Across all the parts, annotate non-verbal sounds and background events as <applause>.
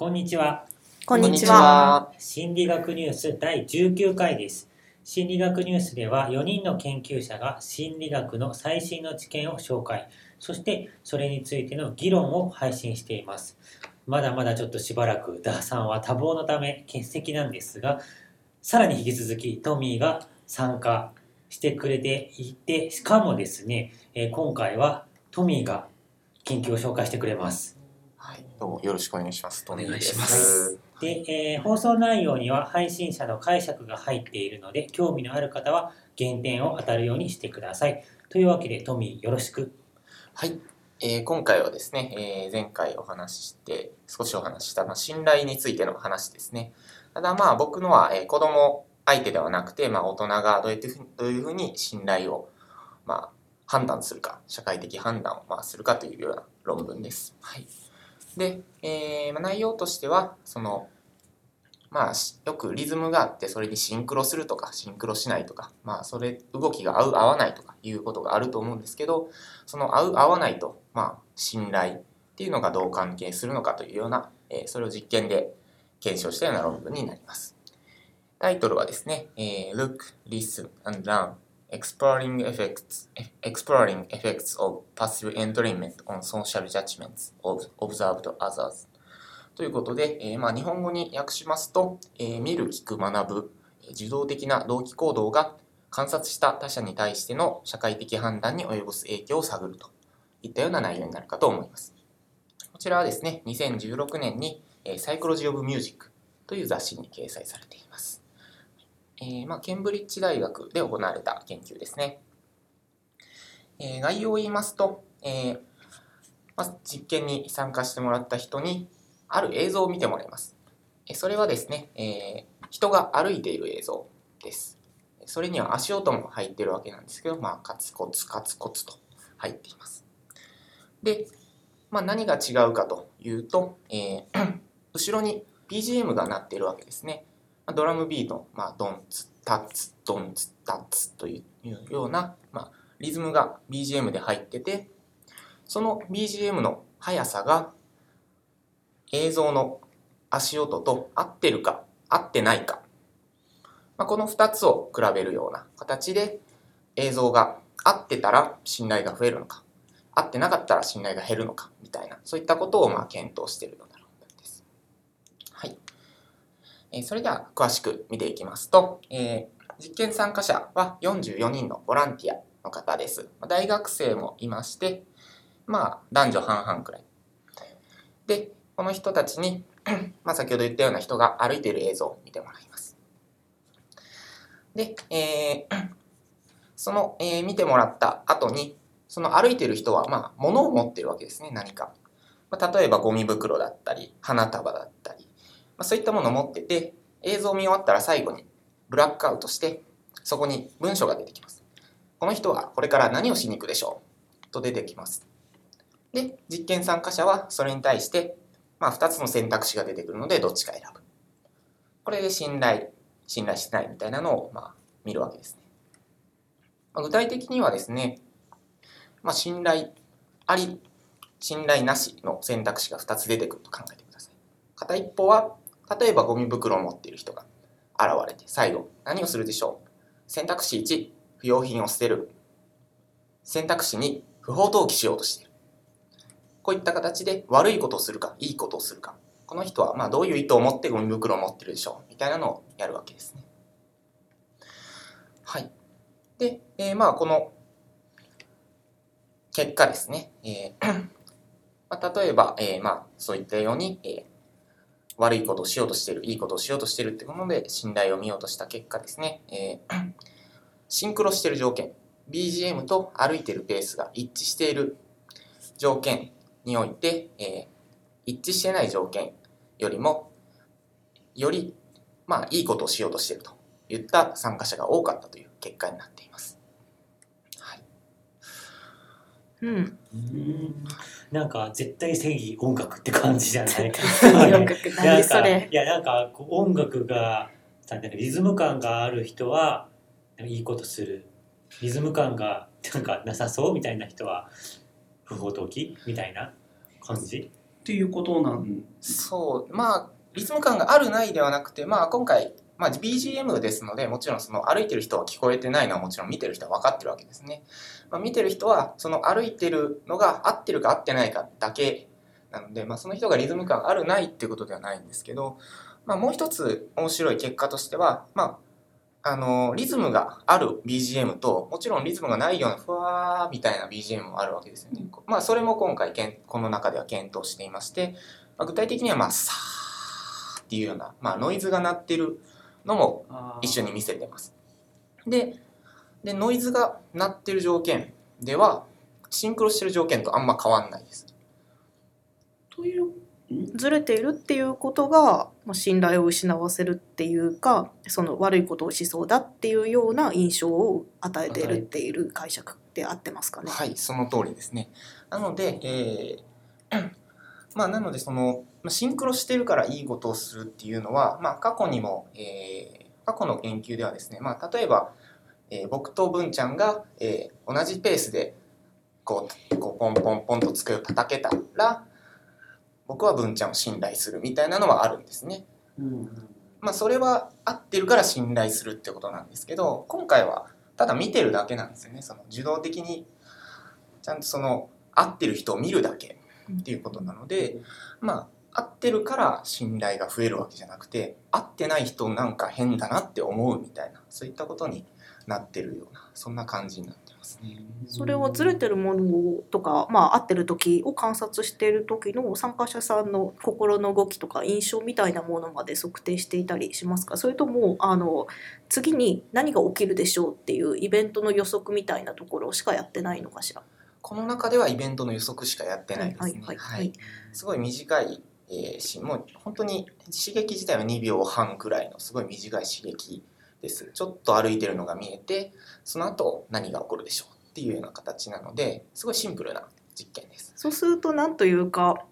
こんにちは。こんにちは。心理学ニュース第19回です。心理学ニュースでは4人の研究者が心理学の最新の知見を紹介、そしてそれについての議論を配信しています。まだまだちょっとしばらくダーさんは多忙のため欠席なんですが、さらに引き続きトミーが参加してくれていて、しかもですね、えー今回はトミーが研究を紹介してくれます。はい、どうもよろしくお願いします。お願いしまです。で、えー放送内容には配信者の解釈が入っているので、興味のある方は減点を当たるようにしてください。というわけで、トミーよろしく。はい、えー今回はですね、えー前回お話しして、少しお話しした、まあ、信頼についての話ですね。ただまあ僕のは、えー子供相手ではなくて、まあ大人がどうやってふどういうふうに信頼を、まあ、判断するか、社会的判断を、まあ、するかというような論文です。はい。で、えーまあ、内容としては、その、まあ、よくリズムがあって、それにシンクロするとか、シンクロしないとか、まあ、それ、動きが合う、合わないとかいうことがあると思うんですけど、その合う、合わないと、まあ、信頼っていうのがどう関係するのかというような、えーそれを実験で検証したような論文になります。タイトルはですね、えー Look, Listen and Learn Exploring Effects, Exploring Effects of Passive Entrainment on Social Judgments of Observed Others ということで、えーまあ、日本語に訳しますと、えー見る、聞く、学ぶ、受動的な同期行動が観察した他者に対しての社会的判断に及ぼす影響を探るといったような内容になるかと思います。こちらはですね、2016年に、えーサイコロジー・オブ・ミュージックという雑誌に掲載されています。えーまあ、ケンブリッジ大学で行われた研究ですね。えー概要を言いますと、えーまあ、実験に参加してもらった人にある映像を見てもらいます。えそれはですね、え人が歩いている映像です。それには足音も入ってるわけなんですけど、まあ、カツコツカツコツと入っています。で、まあ、何が違うかというと、えー <clears throat> 後ろに BGM が鳴っているわけですね。ドラムビート、まあ、ドンツタッツドンツタッツというような、まあ、リズムが BGM で入ってて、その BGM の速さが映像の足音と合ってるか合ってないか、まあ、この2つを比べるような形で映像が合ってたら信頼が増えるのか合ってなかったら信頼が減るのかみたいなそういったことをまあ検討しているような論文です。はい、えそれでは詳しく見ていきますと、え実験参加者は44人のボランティアの方です。大学生もいまして、まあ男女半々くらい。で、この人たちに、<clears throat> まあ先ほど言ったような人が歩いている映像を見てもらいます。で、えー <clears throat> その、えー見てもらった後に、その歩いている人は、まあ、物を持っているわけですね、何か。まあ、例えばゴミ袋だったり、花束だったり、まあ、そういったものを持ってて、映像を見終わったら最後にブラックアウトして、そこに文章が出てきます。この人はこれから何をしに行くでしょう？と出てきます。で、実験参加者はそれに対して、まあ、2つの選択肢が出てくるので、どっちか選ぶ。これで信頼、信頼しないみたいなのを、まあ、見るわけですね。まあ具体的にはですね、まあ、信頼あり、信頼なしの選択肢が2つ出てくると考えてください。片一方は、例えばゴミ袋を持っている人が現れて、最後、何をするでしょう？選択肢1、不要品を捨てる。選択肢2、不法投棄しようとしている。こういった形で悪いことをするか、いいことをするか。この人はまあどういう意図を持ってゴミ袋を持ってるでしょう？みたいなのをやるわけですね。はい。で、えーまあこの結果ですね。えーまあ、例えば、えーまあそういったように、えー悪いことをしようとしている、いいことをしようとしているってことで信頼を見ようとした結果ですね、えー <clears throat> シンクロしている条件、BGM と歩いているペースが一致している条件において、えー一致してない条件よりも、より、まあ、いいことをしようとしているといった参加者が多かったという結果になっています。はい。うん。うんなんか絶対正義音楽って感じじゃない音楽何？<laughs> それ？いやなんか音楽がなんていうのリズム感がある人はいいことするリズム感がなんかなさそうみたいな人は不法投棄みたいな感じ？っっていうことなんそう。まあリズム感があるないではなくてまあ今回まあ、BGM ですのでもちろんその歩いてる人は聞こえてないのはもちろん見てる人は分かってるわけですね。まあ、見てる人はその歩いてるのが合ってるか合ってないかだけなので、まあ、その人がリズム感あるないっていうことではないんですけど、まあ、もう一つ面白い結果としては、まあ、あのリズムがある BGM ともちろんリズムがないようなふわーみたいな BGM もあるわけですよね。まあ、それも今回けんこの中では検討していまして、まあ、具体的にはまあさーっていうような、まあ、ノイズが鳴ってるのも一緒に見せてます。ででノイズが鳴ってる条件ではシンクロしてる条件とあんま変わんないです。というずれているっていうことがまあ信頼を失わせるっていうかその悪いことをしそうだっていうような印象を与えているっていう解釈で合ってますかね。はい、その通りですね。なので、えーまあ、なのでそのまあシンクロしてるからいいことをするっていうのは、まあ、過去にも、えー過去の研究ではですね、まあ、例えば、えー僕と文ちゃんが、えー同じペースでこうこうポンポンポンと机を叩けたら僕は文ちゃんを信頼するみたいなのはあるんですね。まあ、それは合ってるから信頼するってことなんですけど今回はただ見てるだけなんですよね。その受動的にちゃんとその合ってる人を見るだけっていうことなのでまあ合ってるから信頼が増えるわけじゃなくて合ってない人なんか変だなって思うみたいなそういったことになってるようなそんな感じになってますね。それはずれてるものとか、まあ、合ってる時を観察している時の参加者さんの心の動きとか印象みたいなものまで測定していたりしますか？それともあの次に何が起きるでしょうっていうイベントの予測みたいなところしかやってないのかしら？この中ではイベントの予測しかやってないですね。はいはいすごい短い、えーしもう本当に刺激自体は2秒半くらいのすごい短い刺激です。ちょっと歩いてるのが見えてその後何が起こるでしょうっていうような形なのですごいシンプルな実験です。そうするとなんというか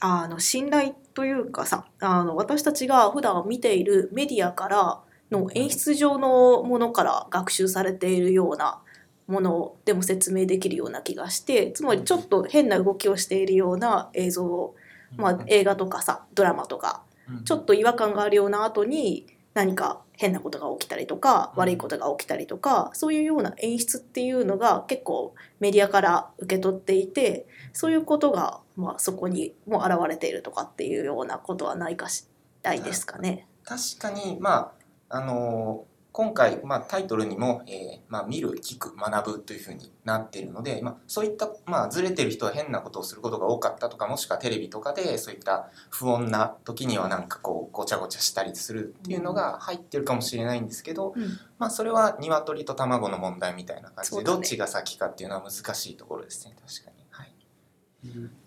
あの信頼というかさあの私たちが普段見ているメディアからの演出上のものから学習されているようなものでも説明できるような気がしてつまりちょっと変な動きをしているような映像を、まあ、映画とかさドラマとかちょっと違和感があるような後に何か変なことが起きたりとかうん。悪いことが起きたりとかそういうような演出っていうのが結構メディアから受け取っていてそういうことが、まあ、そこにも現れているとかっていうようなことはないかしないですかね。確かにまああのー今回、まあ、タイトルにも、えーまあ、見る聞く学ぶというふうになっているので、まあ、そういった、まあ、ずれてる人は変なことをすることが多かったとかもしくはテレビとかでそういった不穏な時にはなんかこうごちゃごちゃしたりするっていうのが入ってるかもしれないんですけど、うん。まあ、それは鶏と卵の問題みたいな感じで、ね。どっちが先かっていうのは難しいところですね確かに。はい。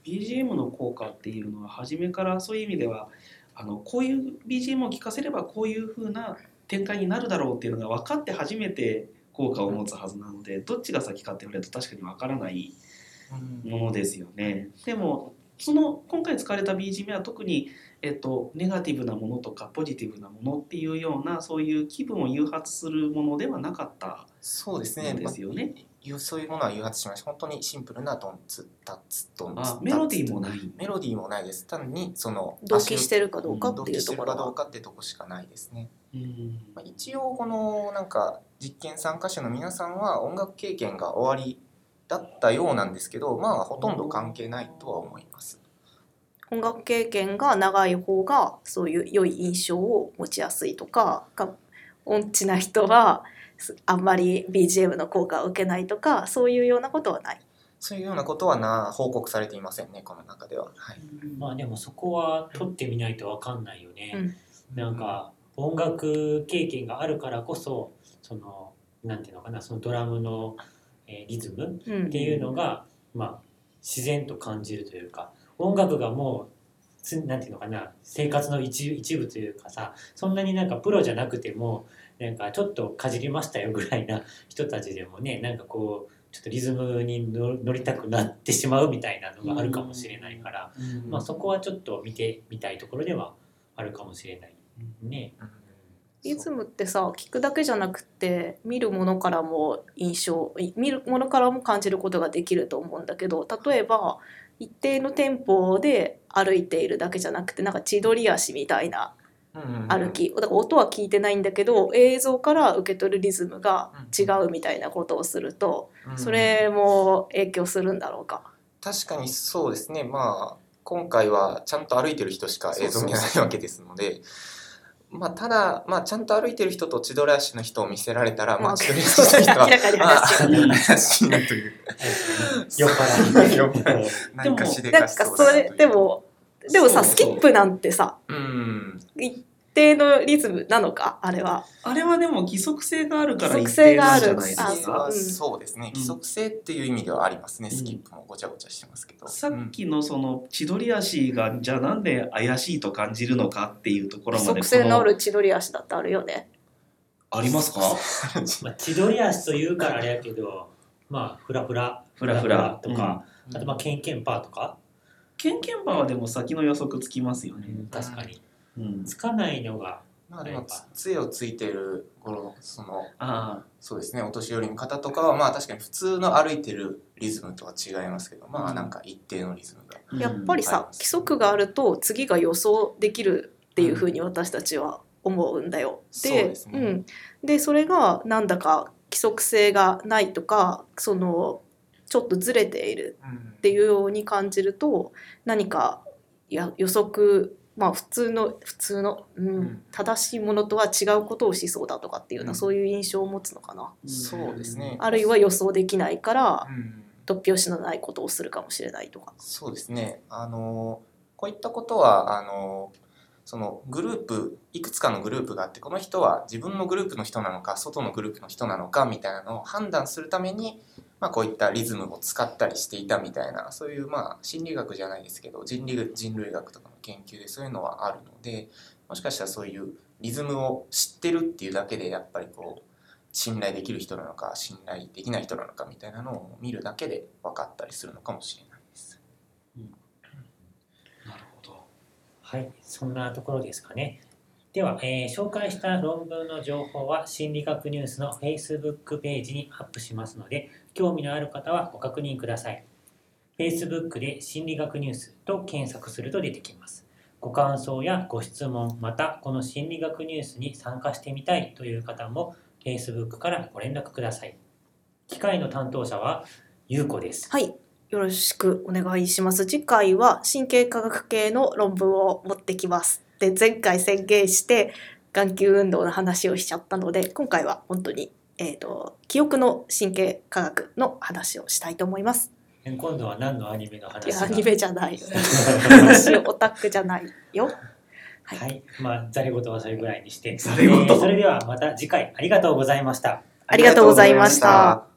BGM の効果っていうのは初めからそういう意味ではあのこういう BGM を聴かせればこういう風な展開になるだろうっていうのが分かって初めて効果を持つはずなのでどっちが先かって言われると確かに分からないものですよね。でもその今回使われた BGM は特に、えっと、ネガティブなものとかポジティブなものっていうようなそういう気分を誘発するものではなかったそうですね。そうですよねまあそういうものは誘発しました。本当にシンプルなドンツタツドンツあメロディーもないメロディーもないです。単にその同期してるかどうか同っていう期してるかどうところは。かってとこしかないですね。うんまあ、一応このなんか実験参加者の皆さんは音楽経験が終わりだったようなんですけど、まあほとんど関係ないとは思います。音楽経験が長い方がそういう良い印象を持ちやすいとかが音痴な人はすあんまり BGM の効果を受けないとかそういうようなことはない。そういうようなことはな報告されていませんねこの中では。はい。まあでもそこは取ってみないとわかんないよね。うんなんか音楽経験があるからこそそのなんていうのかなそのドラムの、えーリズムうん。っていうのが、まあ、自然と感じるというか音楽がもうつなんていうのかな生活の一一部というかさそんなになんかプロじゃなくてもなんかちょっとかじりましたよぐらいな人たちでもねなんかこうちょっとリズムに乗乗りたくなってしまうみたいなのがあるかもしれないから、まあ、そこはちょっと見てみたいところではあるかもしれないね。うんリズムってさ聞くだけじゃなくて見るものからも印象い見るものからも感じることができると思うんだけど例えば一定のテンポで歩いているだけじゃなくてなんか千鳥足みたいな歩きだから音は聞いてないんだけど映像から受け取るリズムが違うみたいなことをするとうんそれも影響するんだろうか。確かにそうですねまあ今回はちゃんと歩いてる人しか映像見えないわけですのでまあただまあちゃんと歩いてる人と千鳥足の人を見せられたらままああ千鳥足の人は怪しいなという酔っ払い。酔っ払い何かしでかしそうだなというでもでもさスキップなんてさうん一定のリズムなのかあれは。あれはでも規則性があるから規則性がある。規則性はそう。ですね。うん。規則性っていう意味ではありますね。うん。スキップもごちゃごちゃしてますけど。さっきのその千鳥足がじゃあなんで怪しいと感じるのかっていうところ規まで則性のある千鳥足だってあるよね。ありますか？まあ、千鳥足というからあれやけど、まあ、フラフラ、フラフラ。とか、あとまあ、ケンケンパーとか、ケンケンパーはでも先の予測つきますよね、確かに。うん、つかないのが、まあでもつ杖をついてる頃そのあそうですねお年寄りの方とかはまあ確かに普通の歩いてるリズムとは違いますけどまあなんか一定のリズムが。あやっぱりさ、はい規則があると次が予想できるっていうふうに私たちは思うんだよ。そうですね。ん、でそれがなんだか規則性がないとかそのちょっとずれているっていうように感じると何かや予測まあ普通の普通の、うんん。正しいものとは違うことをしそうだとかっていうような、うん。そういう印象を持つのかな。そうですね。あるいは予想できないからうん。突拍子のないことをするかもしれないとか。そうですね。あのこういったことはあのそのグループいくつかのグループがあってこの人は自分のグループの人なのか外のグループの人なのかみたいなのを判断するために、まあ、こういったリズムを使ったりしていたみたいなそういうまあ心理学じゃないですけど人類人類学とかの研究でそういうのはあるのでもしかしたらそういうリズムを知ってるっていうだけでやっぱりこう信頼できる人なのか信頼できない人なのかみたいなのを見るだけで分かったりするのかもしれないです。なるほどはい、そんなところですかね。では、えー紹介した論文の情報は心理学ニュースの Facebook ページにアップしますので、興味のある方はご確認ください。Facebook で心理学ニュースと検索すると出てきます。ご感想やご質問、またこの心理学ニュースに参加してみたいという方も Facebook からご連絡ください。機械の担当者はゆうこです。はい、よろしくお願いします。次回は神経科学系の論文を持ってきます。で、前回宣言して眼球運動の話をしちゃったので、今回は本当に、えっ、と、記憶の神経科学の話をしたいと思います。今度は何のアニメのい話アニメじゃないよ。<laughs> 話オタクじゃないよ。はいはい、まあ、ざれ言はそれぐらいにして、それではまた次回ありがとうございました。ありがとうございました。